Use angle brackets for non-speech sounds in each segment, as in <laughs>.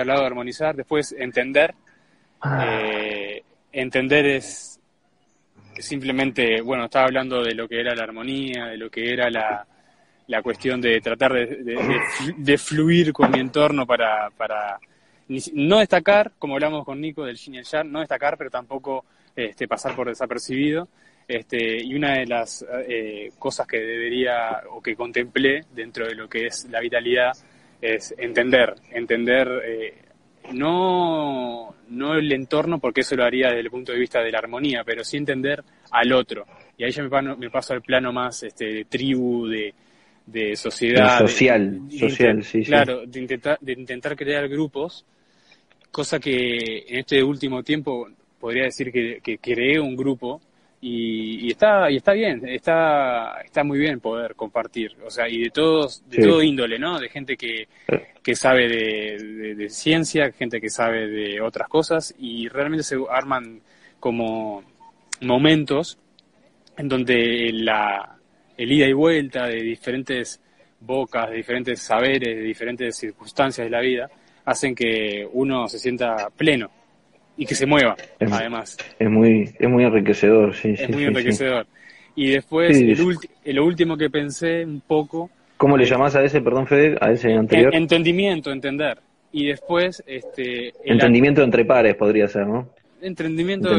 Había hablado de armonizar, después entender. Ah. Eh, entender es simplemente, bueno, estaba hablando de lo que era la armonía, de lo que era la, la cuestión de tratar de, de, fluir con mi entorno para, para no destacar, como hablamos con Nico del Yin y no destacar, pero tampoco este, pasar por desapercibido. Este, y una de las eh, cosas que debería o que contemplé dentro de lo que es la vitalidad es entender, entender eh, no, no el entorno, porque eso lo haría desde el punto de vista de la armonía, pero sí entender al otro. Y ahí ya me, me paso al plano más este, de tribu, de, de sociedad. social, social, sí, Claro, De, intentar, de intentar crear grupos, cosa que en este último tiempo podría decir que, que creé un grupo y, está y está bien está está muy bien poder compartir o sea y de todos de todo índole no de gente que, que sabe de, de, ciencia gente que sabe de otras cosas y realmente se arman como momentos en donde la el ida y vuelta de diferentes bocas de diferentes saberes de diferentes circunstancias de la vida hacen que uno se sienta pleno y que se mueva, además. Es muy, es muy enriquecedor, sí. Es muy enriquecedor. Y después, el lo último que pensé un poco... ¿Cómo le llamás a ese, perdón, Fede, a ese anterior? Entendimiento, entender. Y después... este Entendimiento entre pares podría ser, ¿no? Entendimiento,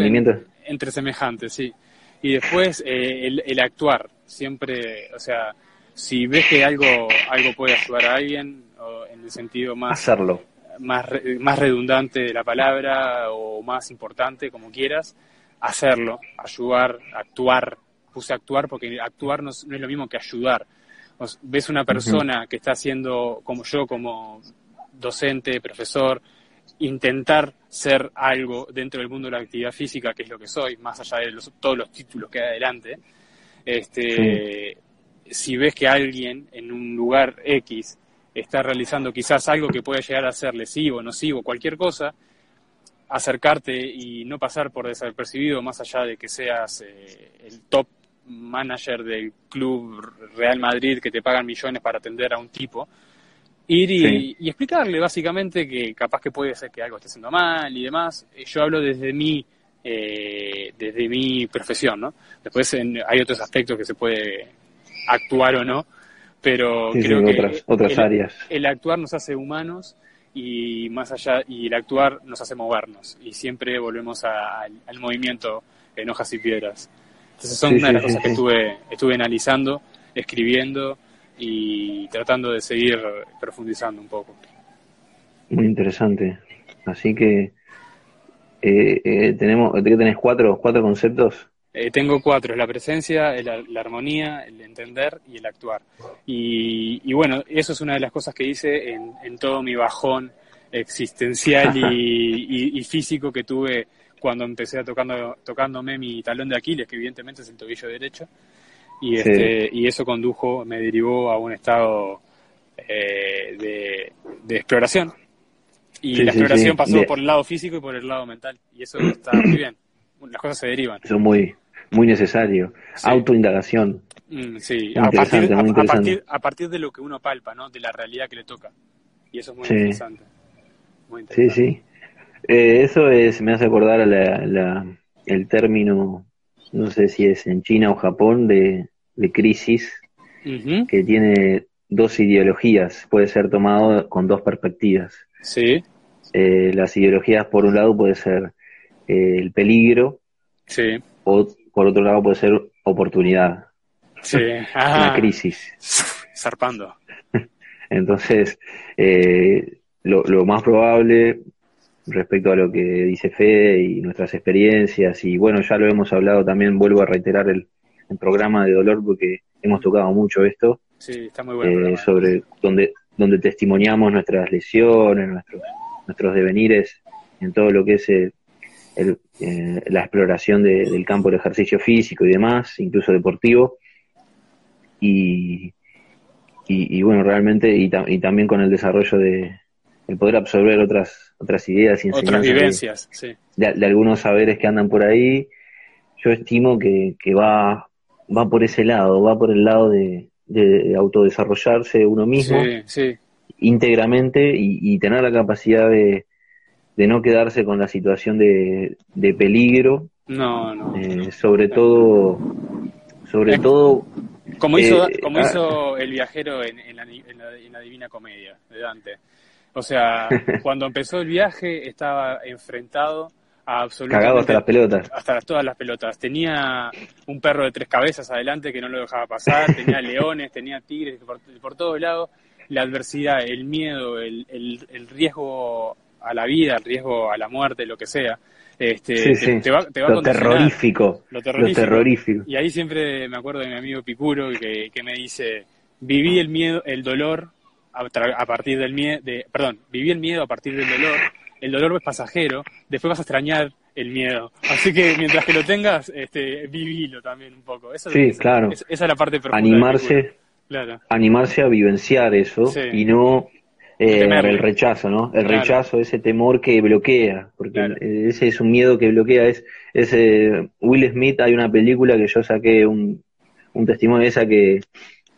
entre semejantes, sí. Y después eh, el, el, actuar, siempre, o sea, si ves que algo, algo puede ayudar a alguien, o en el sentido más... Hacerlo más, más redundante de la palabra o más importante, como quieras, hacerlo, ayudar, actuar. Puse actuar porque actuar no es, lo mismo que ayudar. ves una persona que está haciendo, como yo, como docente, profesor, intentar ser algo dentro del mundo de la actividad física, que es lo que soy, más allá de todos los títulos que hay adelante, este, si ves que alguien en un lugar X está realizando quizás algo que puede llegar a ser lesivo, nocivo, cualquier cosa, acercarte y no pasar por desapercibido más allá de que seas eh, el top manager del club Real Madrid que te pagan millones para atender a un tipo, ir y, explicarle básicamente que capaz que puede ser que algo esté haciendo mal y demás. Eh, yo hablo desde mi, eh, desde mi profesión, ¿no? Después hay otros aspectos que se puede actuar o no, pero creo que otras, el, áreas. el actuar nos hace humanos y más allá y el actuar nos hace movernos y siempre volvemos al movimiento en hojas y piedras. Entonces son una de las cosas que estuve, estuve analizando, escribiendo y tratando de seguir profundizando un poco. Muy interesante. Así que eh, eh, tenemos, tenés cuatro, cuatro conceptos Eh, tengo cuatro, la presencia, la, la, armonía, el entender y el actuar. Y, y, bueno, eso es una de las cosas que hice en, en todo mi bajón existencial y, <laughs> y, y, físico que tuve cuando empecé a tocando, tocándome mi talón de Aquiles, que evidentemente es el tobillo derecho. Y, este, sí. y eso condujo, me derivó a un estado eh, de, de, exploración. Y sí, la exploración sí, pasó por el lado físico y por el lado mental. Y eso está muy bien. Las cosas se derivan. Eso es muy, muy necesario. Autoindagación. Mm, sí, a partir, a, a, partir, a partir, de lo que uno palpa, ¿no? De la realidad que le toca. Y eso es muy interesante. Muy interesante. Sí, sí. Eh, eso es, me hace acordar a la, la, el término, no sé si es en China o Japón, de, de crisis, uh -huh. que tiene dos ideologías, puede ser tomado con dos perspectivas. Sí. Eh, las ideologías, por un lado, puede ser eh, el peligro, sí. o por otro lado, puede ser oportunidad. Sí. <laughs> Una crisis. <laughs> Zarpando. <laughs> Entonces, eh, lo, lo, más probable respecto a lo que dice Fede y nuestras experiencias, y bueno, ya lo hemos hablado también, vuelvo a reiterar el, el programa de dolor porque hemos tocado mucho esto. Sí, está muy bueno. Eh, sobre donde, donde testimoniamos nuestras lesiones, nuestros, nuestros devenires en todo lo que es el, el, eh, la exploración de, del campo del ejercicio físico y demás, incluso deportivo. Y, y, y bueno, realmente, y, ta y, también con el desarrollo de el poder absorber otras otras ideas y otras vivencias, de, sí. de, de, algunos saberes que andan por ahí, yo estimo que, que va, va por ese lado, va por el lado de, de autodesarrollarse uno mismo sí, sí. íntegramente y, y, tener la capacidad de, de no quedarse con la situación de, de peligro. No, no. Eh, no. sobre todo, sobre todo. Como hizo, eh, como hizo el viajero en, en, la, en, la, en la Divina Comedia de Dante. O sea, <laughs> cuando empezó el viaje estaba enfrentado a absolutamente... Cagado hasta las pelotas. Hasta todas las pelotas. Tenía un perro de tres cabezas adelante que no lo dejaba pasar, tenía <laughs> leones, tenía tigres por, por todos lados. La adversidad, el miedo, el, el, el, riesgo a la vida, el riesgo a la muerte, lo que sea. Este, sí, sí. Te, te, va, te va lo, terrorífico, lo terrorífico. Lo terrorífico. Y ahí siempre me acuerdo de mi amigo Picuro que, que me dice, viví el miedo, el dolor a, a partir del miedo, de, perdón, viví el miedo a partir del dolor, el dolor es pasajero, después vas a extrañar el miedo. Así que mientras que lo tengas, este, vivilo también un poco. Eso, sí, esa, claro. esa es la parte. Animarse, claro. animarse a vivenciar eso sí. y no eh, el rechazo, ¿no? El claro. rechazo, ese temor que bloquea, porque claro. ese es un miedo que bloquea. Es, es eh, Will Smith, hay una película que yo saqué un, un testimonio de esa que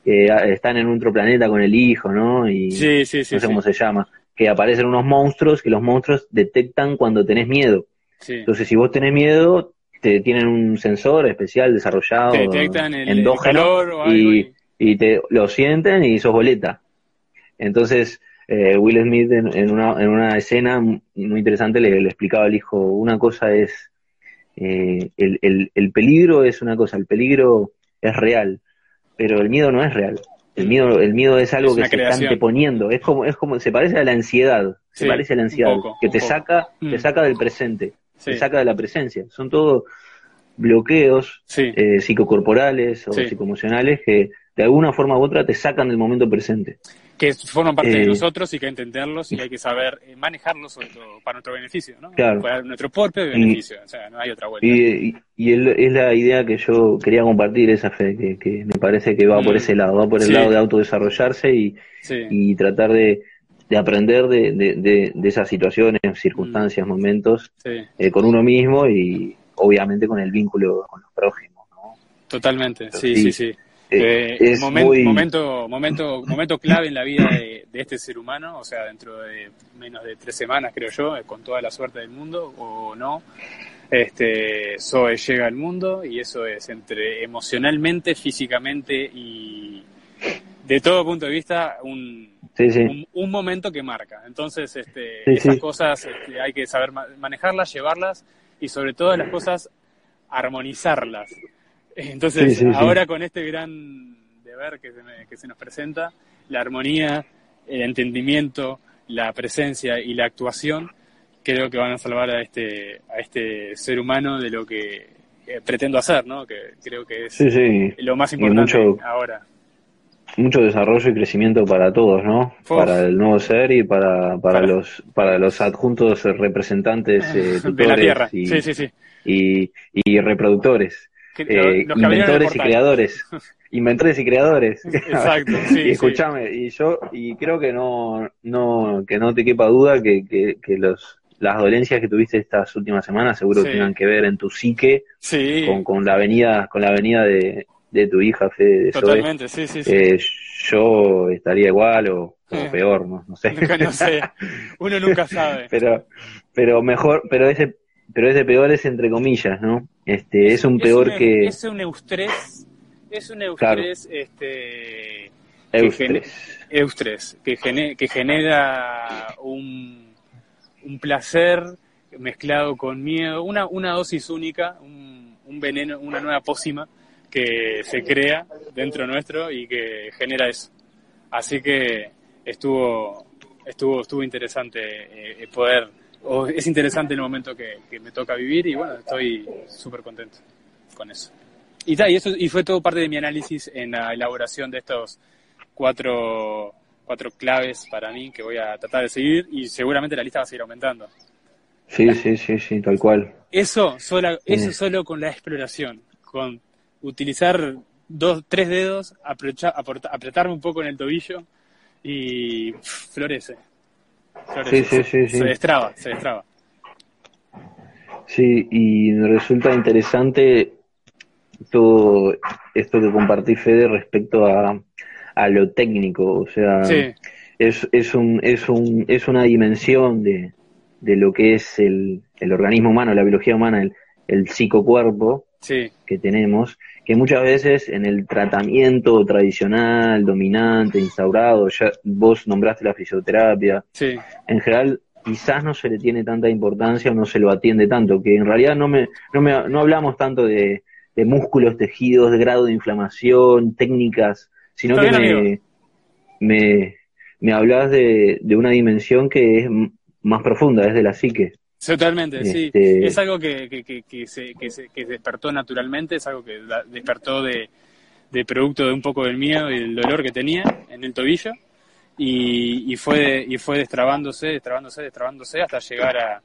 que están en otro planeta con el hijo, ¿no? Y sí, sí, sí, no sé cómo se llama, que aparecen unos monstruos que los monstruos detectan cuando tenés miedo. Entonces, si vos tenés miedo, te tienen un sensor especial desarrollado, te detectan el, endógeno, el o y, y, y, te lo sienten y sos boleta. Entonces, eh, Will Smith en, en, una, en una escena muy interesante le, le explicaba al hijo, una cosa es, eh, el, el, el peligro es una cosa, el peligro es real, pero el miedo no es real. El miedo, el miedo es algo es que se creación. está anteponiendo. Es como, es como, se parece a la ansiedad. Sí, se parece a la ansiedad. poco, que te saca, mm. te saca del presente. Sí. Te saca de la presencia. Son todos bloqueos sí. eh, psicocorporales o psicoemocionales que de alguna forma u otra te sacan del momento presente. Que forman parte eh, de nosotros y que hay que entenderlos y hay que saber eh, manejarlos sobre todo para nuestro beneficio, ¿no? Claro. Para nuestro propio beneficio, y, o sea, no hay otra vuelta. Y, y, es la idea que yo quería compartir, esa fe, que, que me parece que va mm. por ese lado, va por el sí. lado de autodesarrollarse y, sí. y tratar de, de aprender de, de, de, de, esas situaciones, circunstancias, mm. momentos, sí. eh, con uno mismo y obviamente con el vínculo con los prójimos. ¿no? Totalmente, sí, sí, sí. Eh, eh, momen, muy... momento, momento, momento clave en la vida de, de, este ser humano, o sea, dentro de menos de tres semanas, creo yo, eh, con toda la suerte del mundo, o no, este, Zoe llega al mundo y eso es entre emocionalmente, físicamente y de todo punto de vista un, sí, sí. un, un, momento que marca. Entonces, este, sí, esas cosas este, hay que saber manejarlas, llevarlas y sobre todo las cosas armonizarlas. Entonces, sí, sí, ahora sí. con este gran deber que se, me, que se, nos presenta, la armonía, el entendimiento, la presencia y la actuación, creo que van a salvar a este, a este ser humano de lo que eh, pretendo hacer, ¿no? Que creo que es lo más importante mucho- ahora. mucho desarrollo y crecimiento para todos, ¿no? Uf. Para el nuevo ser y para, para, Para- los para los adjuntos representantes eh, <laughs> de la Tierra. y, y, y reproductores, eh, los inventores y creadores, <laughs> inventores y creadores. Exacto, <laughs> sí, y sí. escúchame, y yo y creo que no no que no te quepa duda que, que, que los las dolencias que tuviste estas últimas semanas seguro que tengan que ver en tu psique con, con la venida con la venida de, de tu hija Fede de Zoe. totalmente, sí, sí, sí. Eh, yo estaría igual o, o Eh. peor, no, no sé. <laughs> no sé, uno nunca sabe. pero, pero mejor, pero ese, pero ese peor es entre comillas, ¿no? Este, es un peor un, que Es un eustrés, es un eustrés, este... que. Eustres, que, gene- que genera un, un placer mezclado con miedo, una, una dosis única, un, un veneno, una nueva pócima que se crea dentro nuestro y que genera eso. Así que estuvo, estuvo, estuvo interesante eh, poder, o es interesante el momento que, que me toca vivir y bueno, estoy súper contento con eso. Y, ta, y eso y fue todo parte de mi análisis en la elaboración de estos cuatro, cuatro claves para mí que voy a tratar de seguir y seguramente la lista va a seguir aumentando. Sí, sí, sí, sí, tal cual. Eso solo, eso Mm. solo con la exploración, con utilizar dos, tres dedos, aporta- apretarme un poco en el tobillo y pff, florece. Sí, sí, sí, sí. Se destraba, se destraba. Sí, y me resulta interesante todo esto que compartí Fede respecto a, a lo técnico, o sea, Sí, es, es, un, es, un, es una dimensión de, de lo que es el, el organismo humano, la biología humana, el, el psicocuerpo sí, que tenemos, que muchas veces en el tratamiento tradicional, dominante, instaurado, ya vos nombraste la fisioterapia, sí, en general quizás no se le tiene tanta importancia o no se lo atiende tanto, que en realidad no me, no me, no hablamos tanto de, de músculos, tejidos, de grado de inflamación, técnicas, sino Está que bien, me, me, me hablas de, de una dimensión que es más profunda, es de la psique. Totalmente, sí. Este- Es algo que, que, que, que se, que, se, que despertó naturalmente, es algo que da- despertó de, de producto de un poco del miedo y del dolor que tenía en el tobillo y, y fue y fue destrabándose, destrabándose, destrabándose hasta llegar a,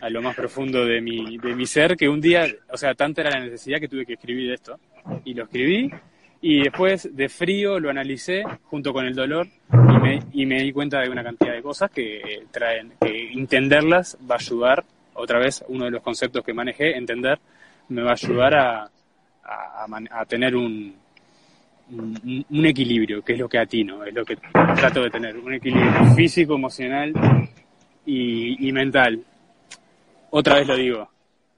a lo más profundo de mi, de mi ser, que un día, o sea, tanta era la necesidad que tuve que escribir esto. Y lo escribí y después de frío lo analicé junto con el dolor y me, y me di cuenta de una cantidad de cosas que eh, traen, que entenderlas va a ayudar, otra vez uno de los conceptos que manejé, entender, me va a ayudar a, tener un, un, equilibrio, que es lo que atino, es lo que trato de tener, un equilibrio físico, emocional y mental. Otra vez lo digo,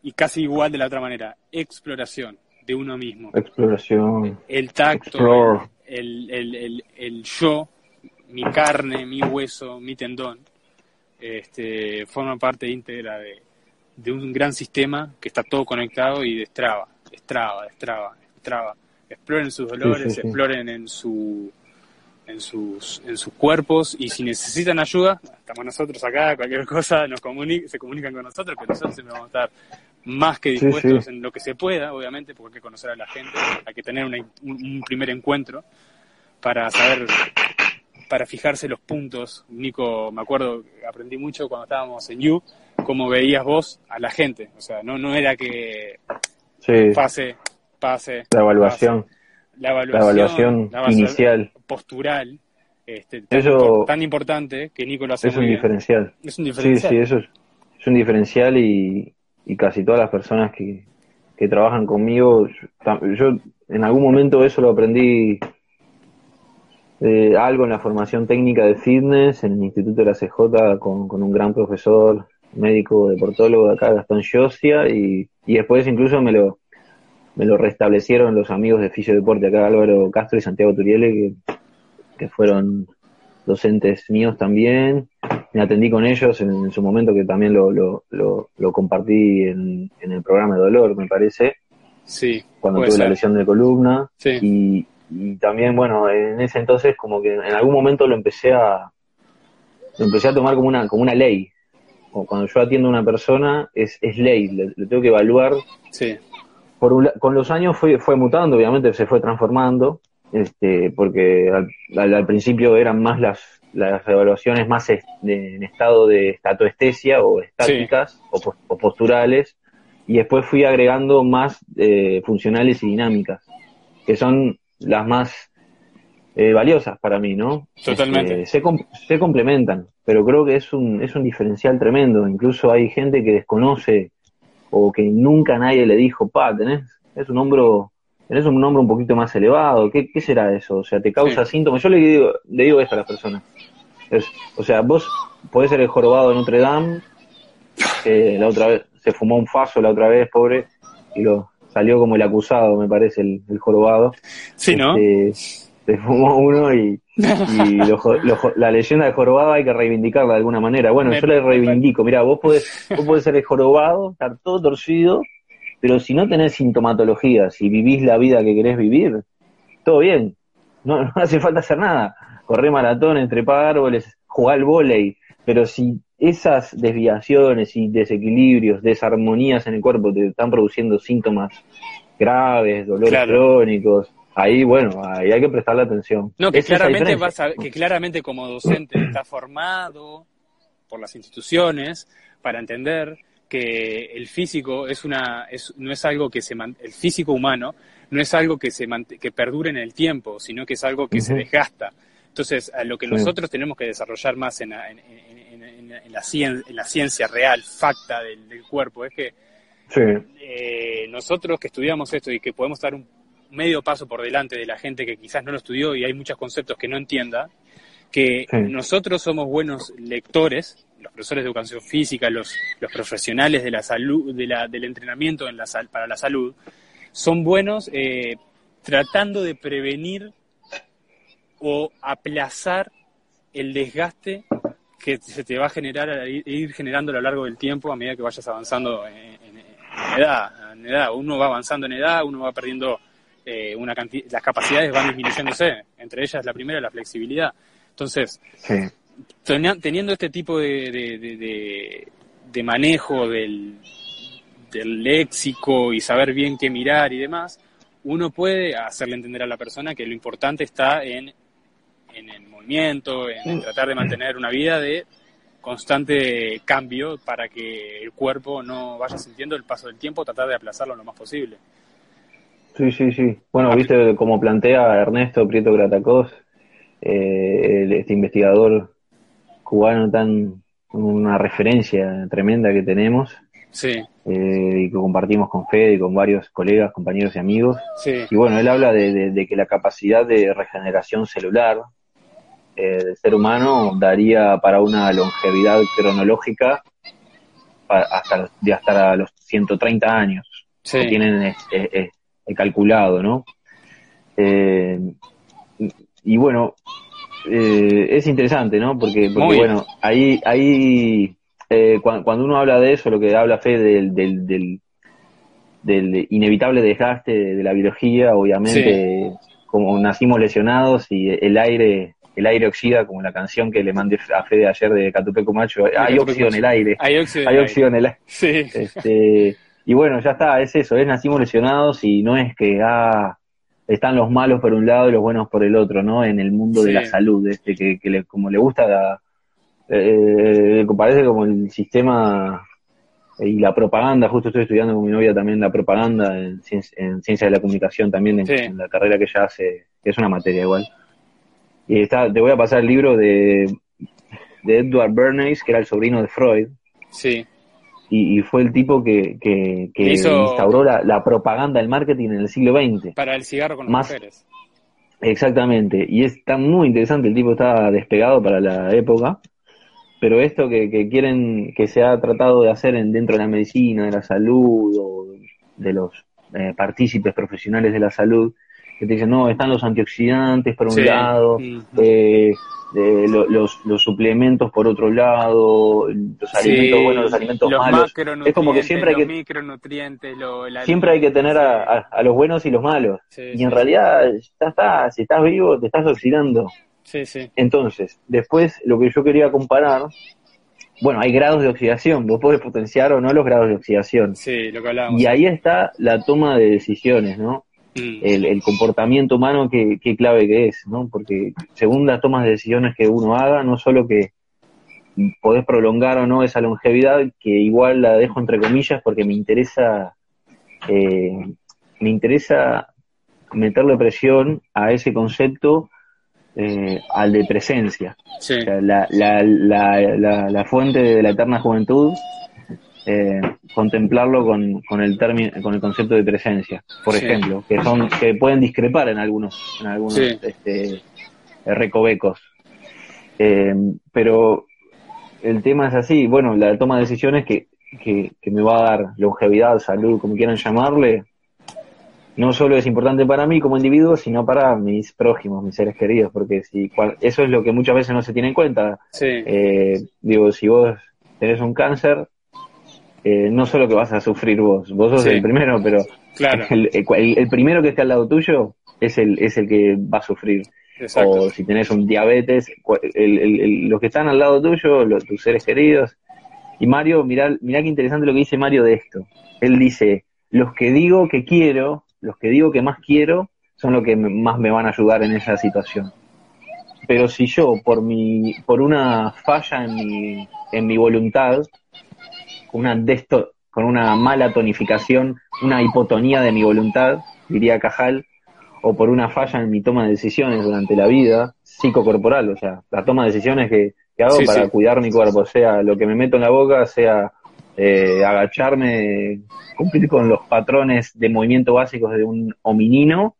y casi igual de la otra manera, exploración de uno mismo. Exploración. El tacto, el, el, el, el yo, mi carne, mi hueso, mi tendón, este, forma parte íntegra de, de un gran sistema que está todo conectado y destraba, destraba, destraba, destraba. Exploren sus dolores, Sí, sí, sí. exploren en su en sus en sus cuerpos y si necesitan ayuda, estamos nosotros acá, cualquier cosa nos comuni- se comunican con nosotros, que nosotros siempre vamos a estar más que dispuestos sí. en lo que se pueda, obviamente, porque hay que conocer a la gente, hay que tener una- un, un primer encuentro para saber, para fijarse los puntos. Nico, me acuerdo, aprendí mucho cuando estábamos en You, cómo veías vos a la gente. O sea, no, no era que Sí, pase, pase. la evaluación, pase. La la evaluación, la evaluación inicial postural, este, tan, Eso- impor- tan importante que Nico lo hace es un bien. diferencial. Es un Sí, diferencial. sí, eso es, es un diferencial y, y casi todas las personas que, que trabajan conmigo, yo, en algún momento eso lo aprendí eh, algo en la formación técnica de fitness en el Instituto de la CJ con, con un gran profesor médico deportólogo de acá, Gastón Giosia, y, y después incluso me lo, me lo restablecieron los amigos de Fisiodeporte acá, Álvaro Castro y Santiago Turiele, que, que fueron docentes míos también. Me atendí con ellos en, en su momento, que también lo, lo, lo, lo compartí en, en el programa de dolor, me parece, Sí, cuando tuve la lesión de columna. Sí. Y, y también, bueno, en ese entonces como que en algún momento lo empecé a lo empecé a tomar como una, como una ley. O cuando yo atiendo a una persona, es, es ley, le, le tengo que evaluar Sí, por con los años fue, fue mutando, obviamente se fue transformando, este, porque al, principio eran más las, las evaluaciones más en estado de estatoestesia o estáticas o, posturales, y después fui agregando más eh, funcionales y dinámicas, que son las más eh, valiosas para mí, ¿no? Totalmente. Este, se, se complementan, pero creo que es un, es un diferencial tremendo. Incluso hay gente que desconoce o que nunca nadie le dijo, pa, tenés, es un hombro, tenés un hombro un poquito más elevado, ¿qué, qué será eso? O sea, te causa síntomas. Yo le digo, le digo esto a las personas. O sea, vos podés ser el jorobado de Notre Dame, que la otra vez se fumó un faso la otra vez, pobre, y lo salió como el acusado, me parece, el, el jorobado. Sí, ¿no? Este, se fumó uno y, la leyenda de jorobado hay que reivindicarla de alguna manera. Bueno, yo le reivindico. Mira, vos podés, vos podés ser el jorobado, estar todo torcido, pero si no tenés sintomatología, si vivís la vida que querés vivir, todo bien. No, no hace falta hacer nada. Correr maratón, trepar árboles, jugar al volei. Pero si esas desviaciones y desequilibrios, desarmonías en el cuerpo te están produciendo síntomas graves, dolores crónicos, ahí, bueno, ahí hay que prestarle atención. No, que claramente, vas que claramente como docente está formado por las instituciones para entender que el físico es una es, no es algo que se el físico humano no es algo que se que perdure en el tiempo sino que es algo que se desgasta entonces a lo que nosotros tenemos que desarrollar más en, en, en, la, ciencia, en la ciencia real facta del, cuerpo es que eh, nosotros que estudiamos esto y que podemos dar un medio paso por delante de la gente que quizás no lo estudió y hay muchos conceptos que no entienda, que nosotros somos buenos lectores, los profesores de educación física, los, los profesionales de la salud, de la, del entrenamiento en la, para la salud, son buenos eh, tratando de prevenir o aplazar el desgaste que se te va a generar, ir generando a lo largo del tiempo a medida que vayas avanzando en, edad, en edad. Uno va avanzando en edad, uno va perdiendo eh, una las capacidades van disminuyéndose, entre ellas la primera, la flexibilidad. Entonces, teniendo este tipo de, de, manejo del, del léxico y saber bien qué mirar y demás, uno puede hacerle entender a la persona que lo importante está en, en el movimiento, en, tratar de mantener una vida de constante cambio para que el cuerpo no vaya sintiendo el paso del tiempo, tratar de aplazarlo lo más posible. Sí, sí, sí. Bueno, viste como plantea Ernesto Prieto Gratacós, eh, este investigador cubano tan una referencia tremenda que tenemos. Sí. Eh, y que compartimos con Fede y con varios colegas, compañeros y amigos. Sí. Y bueno, él habla de, que la capacidad de regeneración celular eh, del ser humano daría para una longevidad cronológica hasta, de hasta los 130 años. Sí. Que tienen calculado, ¿no? Eh, y bueno, eh, es interesante, ¿no? Porque, porque bueno, ahí, ahí eh, cuando, uno habla de eso, lo que habla Fe del, del, del, inevitable desgaste de, la biología, obviamente, como nacimos lesionados y el aire el aire oxida, como la canción que le mandé a Fede ayer de Catupeco Macho, hay óxido en el aire. Hay óxido, en el aire. <laughs> Sí. Este, y bueno, ya está, es eso, es nacimos lesionados y no es que ah, están los malos por un lado y los buenos por el otro, ¿no? En el mundo de la salud, este, que, que le, como le gusta, la, eh, parece como el sistema y la propaganda, justo estoy estudiando con mi novia también la propaganda en, en ciencia de la comunicación también, en, la carrera que ella hace, que es una materia igual. Y está, te voy a pasar el libro de, de Edward Bernays, que era el sobrino de Freud. Sí y, fue el tipo que, que, instauró la, propaganda del marketing en el siglo XX. Para el cigarro con las mujeres. Exactamente, y está muy interesante, el tipo está despegado para la época, pero esto que, quieren que se ha tratado de hacer en, dentro de la medicina, de la salud, o de los eh, partícipes profesionales de la salud, que te dicen, no, están los antioxidantes por un lado, eh, los, los suplementos por otro lado, los alimentos buenos, los alimentos malos. Es como que siempre hay que micronutrientes, siempre hay que tener a, a, los buenos y los malos. y en realidad ya está, si estás vivo te estás oxidando. Sí, sí. Entonces, después lo que yo quería comparar bueno, hay grados de oxidación, vos podés potenciar o no los grados de oxidación. Sí, lo que hablábamos. Y ahí está la toma de decisiones, ¿no? Mm. El, comportamiento humano, qué, clave que es, ¿no? Porque según las tomas de decisiones que uno haga, no solo que podés prolongar o no esa longevidad, que igual la dejo entre comillas porque me interesa, eh, me interesa meterle presión a ese concepto eh, al de presencia. la, la, la, la, fuente de la eterna juventud, eh, contemplarlo con, con el término, con el concepto de presencia, por ejemplo, que son que pueden discrepar en algunos, en algunos este, recovecos. Eh, pero el tema es así, bueno, la toma de decisiones que, que, que me va a dar longevidad, salud, como quieran llamarle, no solo es importante para mí como individuo, sino para mis prójimos, mis seres queridos, porque si eso es lo que muchas veces no se tiene en cuenta. Eh, digo, si vos tenés un cáncer, eh, no solo que vas a sufrir vos, vos sos el primero, pero <laughs> el, primero que esté al lado tuyo es el, es el que va a sufrir. O si tenés un diabetes, los que están al lado tuyo, los, tus seres queridos. Y Mario, mirá, mirá qué interesante lo que dice Mario de esto. Él dice, los que digo que quiero, los que digo que más quiero son los que más me van a ayudar en esa situación. Pero si yo, por mi, por una falla en mi, en mi voluntad, una desto, con una mala tonificación, una hipotonía de mi voluntad, diría Cajal, o por una falla en mi toma de decisiones durante la vida, psicocorporal, o sea, la toma de decisiones que, hago para cuidar mi cuerpo, sea lo que me meto en la boca, sea eh, agacharme, cumplir con los patrones de movimiento básicos de un hominino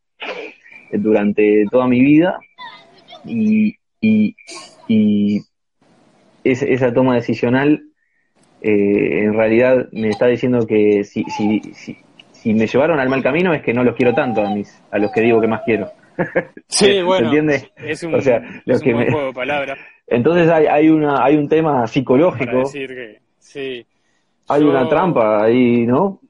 eh, durante toda mi vida y, y, esa toma decisional eh, en realidad me está diciendo que si, si, si, si, me llevaron al mal camino es que no los quiero tanto a mis a los que digo que más quiero. <laughs> Sí, bueno, Es un, sea, juego de palabras. <laughs> Entonces hay, hay, una, hay un tema psicológico. decir que, sí hay una trampa ahí, ¿no?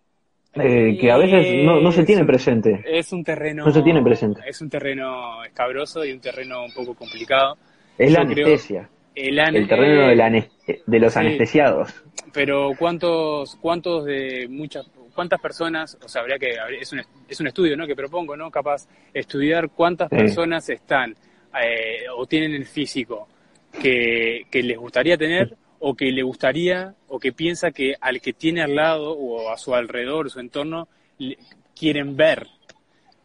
Eh, que a veces no, no se tiene presente. Es un terreno. No se tiene presente. Es un terreno escabroso y un terreno un poco complicado. Es la anestesia. El, terreno de, de los anestesiados. Pero cuántos, cuántos de muchas, cuántas personas, o sea, habría que, es un, es un estudio, ¿no? Que propongo, ¿no? Capaz estudiar cuántas personas están eh, o tienen el físico que, que les gustaría tener o que le gustaría o que piensa que al que tiene al lado o a su alrededor, su entorno, quieren ver.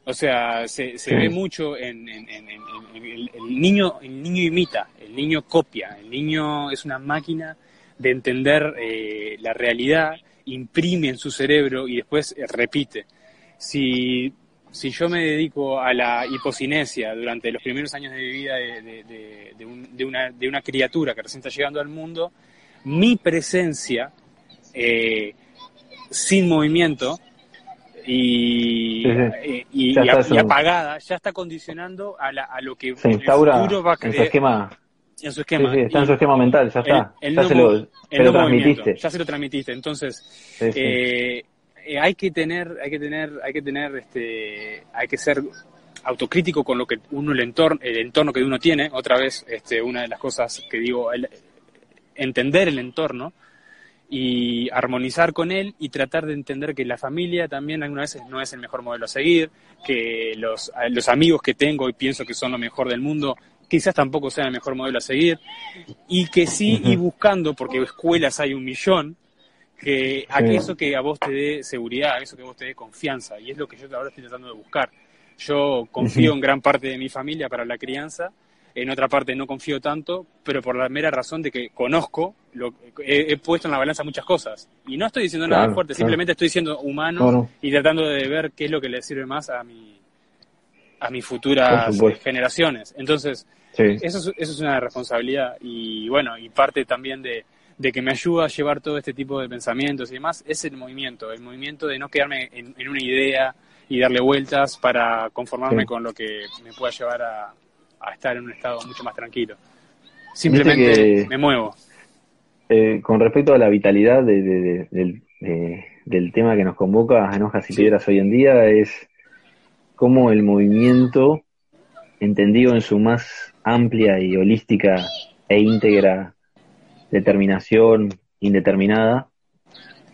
O sea, se, se ve mucho en, el, niño, el niño imita, el niño copia, el niño es una máquina de entender eh, la realidad, imprime en su cerebro y después eh, repite. Si, si yo me dedico a la hipocinesia durante los primeros años de mi vida de, de, una, de una criatura que recién está llegando al mundo, mi presencia eh, sin movimiento y, eh, y, apagada ya está condicionando a, la, a lo que se instaura va a en su esquema. En su esquema. está en su esquema mental, ya está. ya, se lo, transmitiste. Ya se lo transmitiste. Entonces, eh, hay que tener, hay que tener, hay que tener, este, hay que ser autocrítico con lo que uno el entorno, el entorno que uno tiene. Otra vez, este, una de las cosas que digo, el, entender el entorno y armonizar con él y tratar de entender que la familia también algunas veces no es el mejor modelo a seguir, que los, los amigos que tengo y pienso que son lo mejor del mundo quizás tampoco sean el mejor modelo a seguir. Y que sí y buscando, porque escuelas hay un millón, que eso que a vos te dé seguridad, eso que a vos te dé confianza y es lo que yo ahora estoy tratando de buscar. Yo confío en gran parte de mi familia para la crianza en otra parte no confío tanto, pero por la mera razón de que conozco, lo, he, puesto en la balanza muchas cosas. Y no estoy diciendo nada fuerte, simplemente estoy siendo humano y tratando de ver qué es lo que le sirve más a mi a mis futuras generaciones. Entonces, eso, es, eso es una responsabilidad y bueno, y parte también de, de que me ayuda a llevar todo este tipo de pensamientos y demás, es el movimiento, el movimiento de no quedarme en, en una idea y darle vueltas para conformarme con lo que me pueda llevar a, a estar en un estado mucho más tranquilo. Simplemente me muevo. Eh, con respecto a la vitalidad del, tema que nos convoca a Enojas y Piedras hoy en día, es cómo el movimiento, entendido en su más amplia y holística e íntegra determinación indeterminada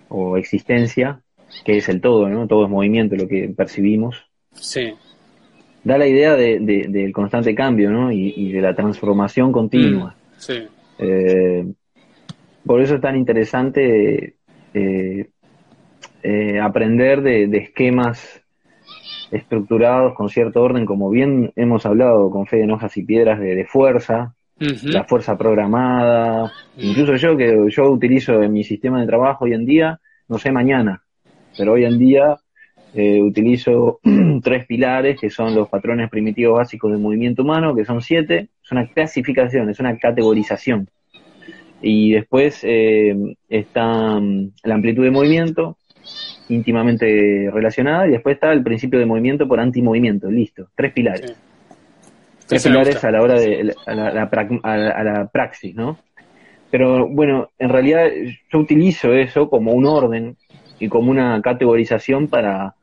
o existencia, que es el todo, ¿no? Todo es movimiento, lo que percibimos. Sí. Da la idea de, del constante cambio, ¿no? Y, de la transformación continua. Mm, sí. Eh, por eso es tan interesante eh, eh, aprender de, esquemas estructurados con cierto orden, como bien hemos hablado con Fe de Hojas y Piedras de, fuerza, la fuerza programada, incluso yo que yo utilizo en mi sistema de trabajo hoy en día, no sé mañana, pero hoy en día eh, utilizo <clears throat> tres pilares que son los patrones primitivos básicos del movimiento humano, que son siete, es una clasificación, es una categorización. Y después eh, está mm, la amplitud de movimiento, íntimamente relacionada, y después está el principio de movimiento por antimovimiento, listo, tres pilares. Tres pilares a la hora de a la, praxis, ¿no? Pero bueno, en realidad yo utilizo eso como un orden y como una categorización para,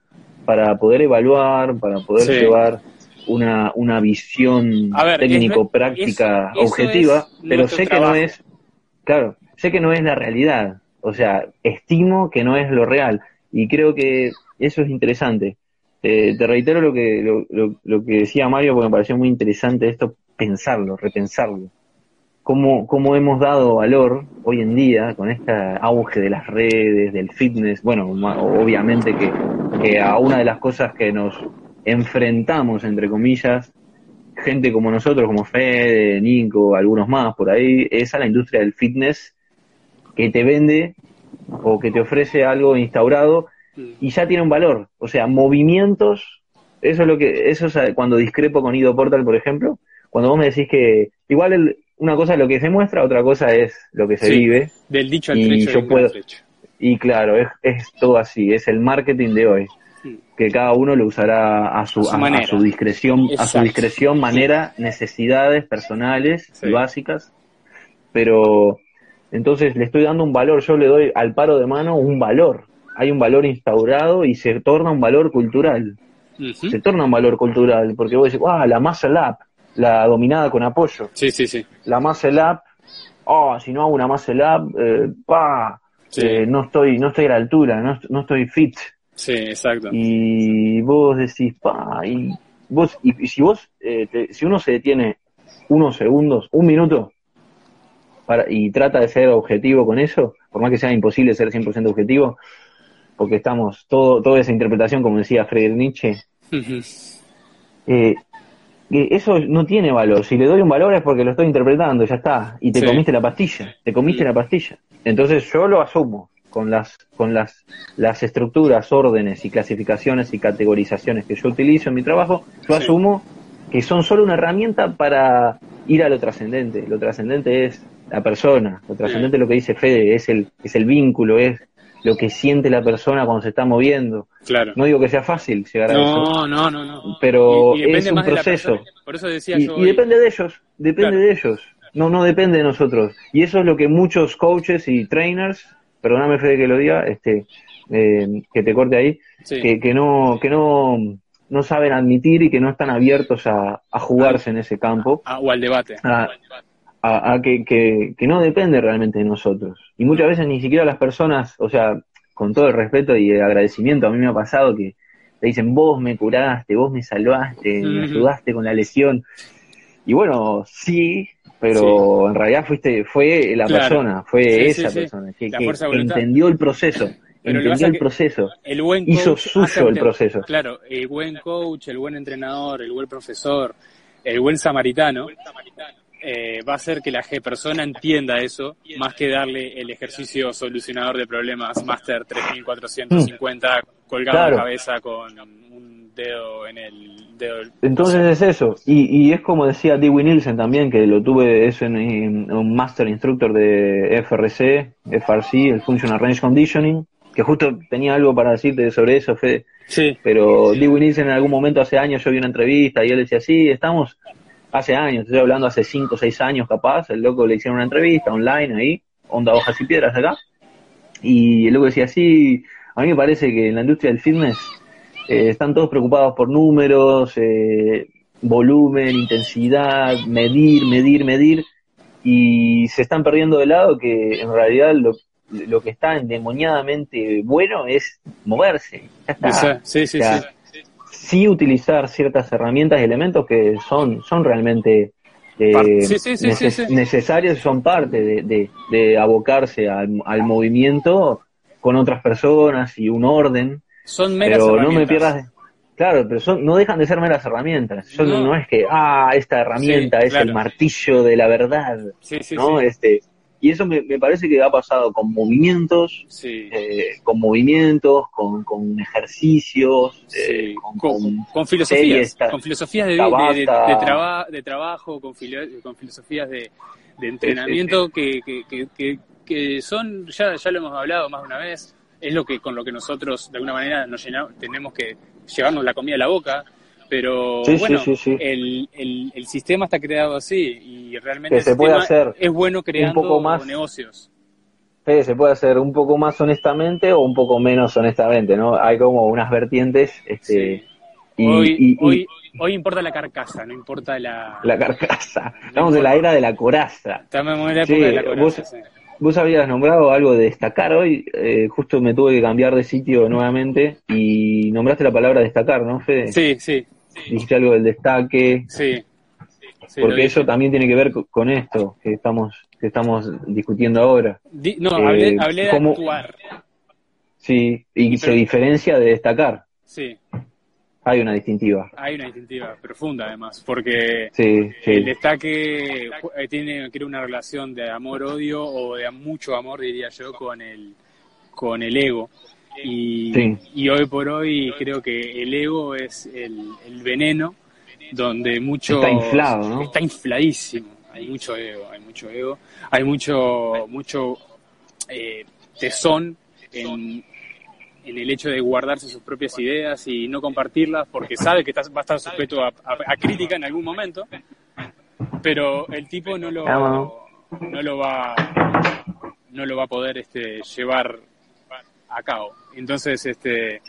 para poder evaluar, para poder llevar una, una visión técnico-práctica objetiva, pero sé que no es, claro, sé que no es la realidad, o sea, estimo que no es lo real y creo que eso es interesante. te reitero lo que, lo, lo, que decía Mario porque me pareció muy interesante esto, pensarlo, repensarlo cómo, cómo hemos dado valor hoy en día con este auge de las redes, del fitness, bueno, obviamente que, que a una de las cosas que nos enfrentamos, entre comillas, gente como nosotros, como Fede, Nico, algunos más por ahí, es a la industria del fitness que te vende o que te ofrece algo instaurado y ya tiene un valor. O sea, movimientos, eso es lo que, eso es cuando discrepo con Ido Portal, por ejemplo, cuando vos me decís que igual el, una cosa es lo que se muestra, otra cosa es lo que se vive. Del dicho al y yo puedo, Y claro, es, es, todo así, es el marketing de hoy. Que cada uno lo usará a su, a, su, discreción, a su discreción, manera, necesidades personales y básicas. Pero entonces le estoy dando un valor, yo le doy al paro de mano un valor. Hay un valor instaurado y se torna un valor cultural. Se torna un valor cultural, porque vos decís, ah, la muscle up, la dominada con apoyo. Sí, sí, sí. La muscle up, oh, si no hago una muscle up, eh, pa, eh, no estoy, no estoy a la altura, no, no estoy fit. Sí, exacto. Y vos decís, pa, y vos, y, si vos, eh, si uno se detiene unos segundos, un minuto, para, y trata de ser objetivo con eso, por más que sea imposible ser 100% objetivo, porque estamos, todo, toda esa interpretación, como decía Friedrich Nietzsche, eh, eso no tiene valor. Si le doy un valor es porque lo estoy interpretando, ya está. Y te comiste la pastilla, te comiste la pastilla. Entonces yo lo asumo con las, con las, las estructuras, órdenes y clasificaciones y categorizaciones que yo utilizo en mi trabajo, yo asumo que son solo una herramienta para ir a lo trascendente. Lo trascendente es la persona, lo trascendente es lo que dice Fede, es el, es el vínculo, es lo que siente la persona cuando se está moviendo. Claro. No digo que sea fácil llegar a eso. No, no, no. Pero es un proceso. Por eso decía y, yo. Y depende de ellos, depende de ellos. No, no depende de nosotros. Y eso es lo que muchos coaches y trainers, perdóname Fede que lo diga, este, eh, que te corte ahí, que, que no, que no, no saben admitir y que no están abiertos a, a jugarse en ese campo. o al debate. A, a, que, que, que, no depende realmente de nosotros. Y muchas veces ni siquiera las personas, o sea, con todo el respeto y el agradecimiento, a mí me ha pasado que te dicen, vos me curaste, vos me salvaste, me ayudaste con la lesión. Y bueno, sí, pero en realidad fuiste, fue la persona, fue esa persona, que, entendió el proceso. entendió el proceso, el buen hizo suyo el proceso. Claro, el buen coach, el buen entrenador, el buen profesor, el buen samaritano, eh, va a hacer que la G persona entienda eso, más que darle el ejercicio solucionador de problemas Master 3450 colgado en la cabeza con un dedo en el dedo. Entonces es eso, y, y es como decía Dewey Nielsen también, que lo tuve eso en, un Master Instructor de FRC, FRC, el Functional Range Conditioning, que justo tenía algo para decirte sobre eso, Fede. Sí. Pero Dewey Nielsen en algún momento hace años yo vi una entrevista y él decía, sí, estamos hace años, estoy hablando hace 5 o 6 años capaz, el loco le hicieron una entrevista online ahí, onda hojas y piedras acá, y el loco decía, sí, a mí me parece que en la industria del fitness eh, están todos preocupados por números, eh, volumen, intensidad, medir, medir, medir, y se están perdiendo de lado que en realidad lo, lo que está endemoniadamente bueno es moverse. Ya está. Sí, sí, O sea, sí. utilizar ciertas herramientas y elementos que son, son realmente eh, sí, sí, sí, sí, neces- sí. necesarios, son parte de, de, de abocarse al, al movimiento con otras personas y un orden, Son meras pero no me herramientas. pierdas de- Claro, pero son, no dejan de ser meras herramientas. Yo no, es que, ah, esta herramienta es claro. el martillo de la verdad, Sí, sí, ¿no? sí. Este, y eso me, me parece que ha pasado con movimientos, Sí. eh, con movimientos, con, con ejercicios, eh, Sí, con, con, con con filosofías, series, con filosofías de, de, de- de traba- de trabajo, con, filo- con filosofías de, de entrenamiento que, que, que son, ya, ya lo hemos hablado más de una vez, es lo que con lo que nosotros de alguna manera nos llenamos, tenemos que llevarnos la comida a la boca, pero Sí, bueno, sí, sí. El, el, el sistema está creado así y realmente Que el se puede hacer es bueno creando poco más- negocios. Eh, se puede hacer un poco más honestamente o un poco menos honestamente, ¿no? Hay como unas vertientes, este, y, hoy, y- y hoy, hoy importa la carcasa, no importa la... la carcasa. Estamos en la era de la coraza. Estamos en la época Sí, de la vos- coraza, sí. Vos habías nombrado algo de destacar hoy, eh, justo me tuve que cambiar de sitio nuevamente y nombraste la palabra destacar, ¿no, Fede? Sí, sí, Dijiste algo del destaque, sí. Porque eso también tiene que ver co- con esto que estamos que estamos discutiendo ahora. Di- no, eh, hablé, hablé de ¿cómo- actuar. Sí, y se diferencia de destacar. Sí, Hay una distintiva. hay una distintiva profunda además, porque Sí, sí. el destaque eh, tiene que una relación de amor-odio o de mucho amor, diría yo, con el, con el ego. Y, Sí. y hoy por hoy creo que el ego es el, el veneno donde mucho Está inflado, ¿no? está infladísimo hay mucho ego hay mucho ego hay mucho mucho eh, tesón en, en el hecho de guardarse sus propias ideas y no compartirlas porque sabe que está- va a estar sujeto a, a- a crítica en algún momento pero el tipo no lo Ah, no lo va no lo va a poder este llevar a cabo entonces este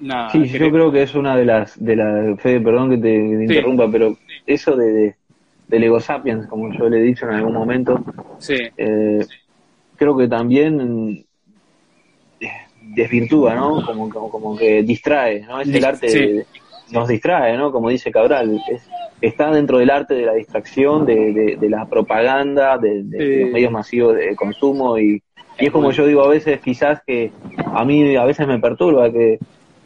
nada Sí, yo creo que es una de las, de las, Fede, perdón que te, que te Sí. interrumpa, pero eso de, de- del ego sapiens, como yo le he dicho en algún momento, sí eh, creo que también eh, desvirtúa, ¿no? Como, como, como que distrae, ¿no? Es el arte, de- nos distrae, ¿no? Como dice Cabral, es- está dentro del arte de la distracción, de, de, de la propaganda, de, los medios masivos de consumo y, y es como yo digo a veces, quizás que a mí a veces me perturba que,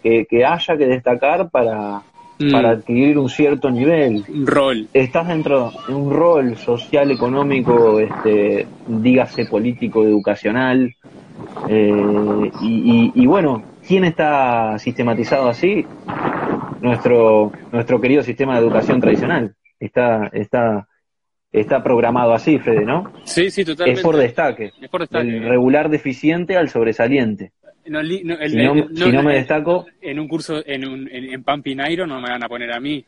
que, que haya que destacar para, Mm. para adquirir un cierto nivel un rol estás dentro de un rol social, económico, este, dígase político, educacional, eh, y, y- y bueno, ¿quién está sistematizado así? Nuestro, nuestro querido sistema de educación tradicional. Está, está, está programado así, Fede, ¿no? sí sí totalmente Es por destaque. Es por destaque. Del regular deficiente al sobresaliente. No, el- Si no, el- si no me el- destaco, en un curso en, un, en, en Pampinairo no me van a poner a mí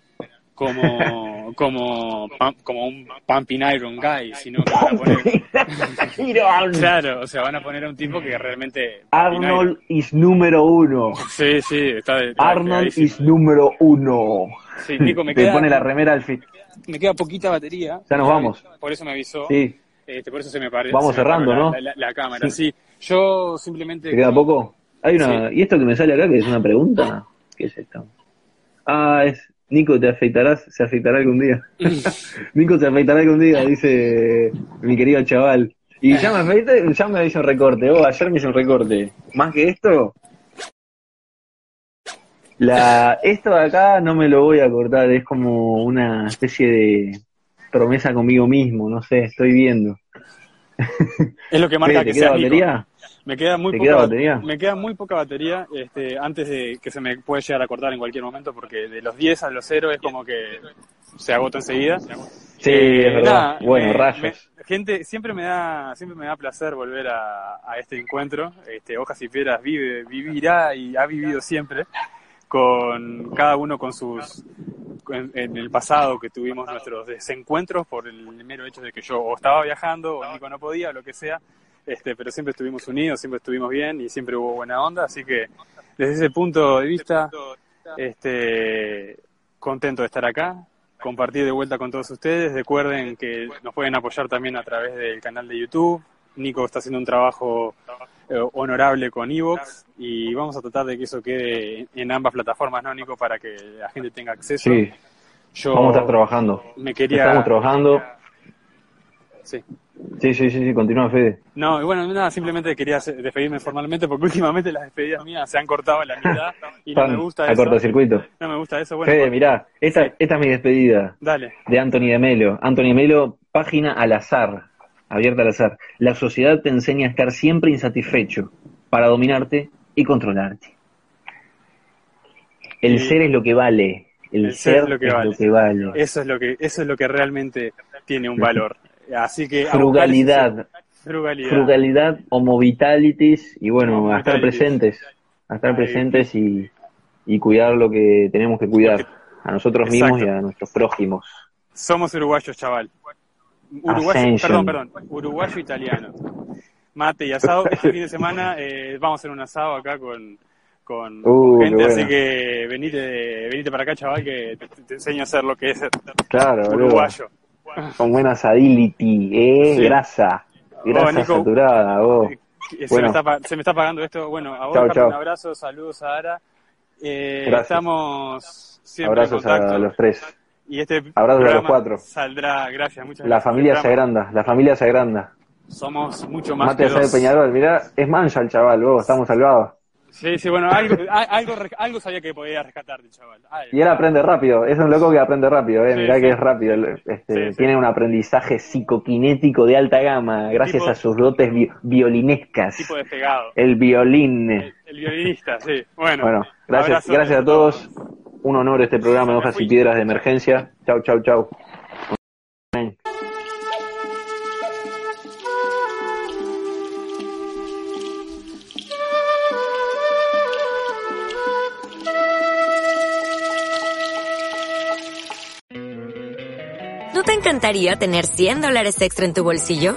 como <laughs> como como un Pumping Iron guy, sino que van a poner claro, o sea, van a poner a un tipo que realmente Pumping Arnold is número uno. Iron. Sí, sí, está de está Arnold is número uno. Sí, Nico, me Te queda, pone la remera al fin. Me queda poquita batería. Ya nos vamos. Por eso me avisó. Sí, Este, por eso se me parece. Vamos cerrando, ¿no? La, la- la cámara, sí. Yo simplemente. ¿te queda poco? Hay una, ¿Y esto que me sale acá que es una pregunta? ¿Qué es esto? Ah, es Nico, ¿te afeitarás? ¿Se afeitará algún día? <laughs> Nico, ¿se afeitará algún día? Dice mi querido chaval. Y ya me afeité, ya me hice un recorte. Oh, ayer me hice un recorte. Más que esto, la, esto de acá no me lo voy a cortar. Es como una especie de promesa conmigo mismo. No sé, estoy viendo. Es lo que marca ¿Te que queda batería? Me queda muy ¿Te poca queda ba- batería? Me queda muy poca batería este, antes de que se me puede llegar a cortar en cualquier momento porque de los 10 a los 0 es como que se agota enseguida. Sí, Eh, es verdad. nada, bueno, me- rayos. me- gente, siempre me da siempre me da placer volver a, a este encuentro. Este, Hojas y Piedras vive, vivirá y ha vivido siempre con cada uno con sus en, el pasado que tuvimos nuestros desencuentros por el mero hecho de que yo o estaba viajando o Nico no podía o lo que sea este pero siempre estuvimos unidos siempre estuvimos bien y siempre hubo buena onda así que desde ese punto de vista este contento de estar acá compartir de vuelta con todos ustedes. Recuerden que nos pueden apoyar también a través del canal de YouTube. Nico está haciendo un trabajo eh, honorable con Evox y vamos a tratar de que eso quede en ambas plataformas, ¿no, Nico? Para que la gente tenga acceso. Sí, Yo vamos a estar trabajando. me quería... Estamos trabajando. Sí. Sí, sí, sí, sí, continúa Fede. No, y bueno, nada, simplemente quería despedirme formalmente porque últimamente las despedidas mías se han cortado en la mitad y no me gusta a eso. cortocircuito. No me gusta eso. Bueno, Fede, mirá, esta, Sí. esta es mi despedida dale. de Anthony de Melo. Anthony de Melo, página al azar, abierta al azar. La sociedad te enseña a estar siempre insatisfecho para dominarte y controlarte. El Sí. ser es lo que vale. El, ser, es lo que vale. Eso es lo que eso es lo que realmente tiene un valor. Así que Frugalidad, frugalidad. frugalidad, homo vitalities y bueno, Homo a estar presentes, a estar presentes y, y cuidar lo que tenemos que cuidar, a nosotros mismos y a nuestros prójimos. Somos uruguayos, chaval. Uruguayo, perdón, perdón, uruguayo italiano. Mate y asado. <laughs> Este fin de semana eh, vamos a hacer un asado acá con, con, Uh, con gente, así que venite, venite para acá, chaval, que te, te enseño a hacer lo que es Claro, uruguayo. Con buena acidity, eh, Sí. grasa, grasa Nico. saturada, vos. Eh, Se, Bueno. me está, pa- se me está pagando esto. Bueno, a vos, Chau, Carlos, chau. un abrazo, saludos a Ara. Eh, Gracias. estamos siempre Abrazos en contacto. a los tres. Y este Abrazos a los programa cuatro. Saldrá, gracias, muchas La gracias. familia se Este programa- agranda, la familia se agranda. Somos mucho más Mate que dos. Peñarol, mirá, es mancha el chaval, vos, estamos salvados. Sí, sí, bueno, algo, <laughs> algo, algo sabía que podía rescatar del chaval. Algo. Y él aprende rápido, es un loco que aprende rápido, eh, Sí, mirá sí. que es rápido, este, Sí, tiene un aprendizaje psicoquinético de alta gama, gracias Tipo- a sus dotes vi- violinescas. Tipo despegado. El violín. El, el violinista, sí. Bueno, Bueno, gracias, abrazo gracias a todos. Un honor este programa de hojas y piedras de emergencia. Chau, chau, chau. ¿No te encantaría tener 100 dólares extra en tu bolsillo?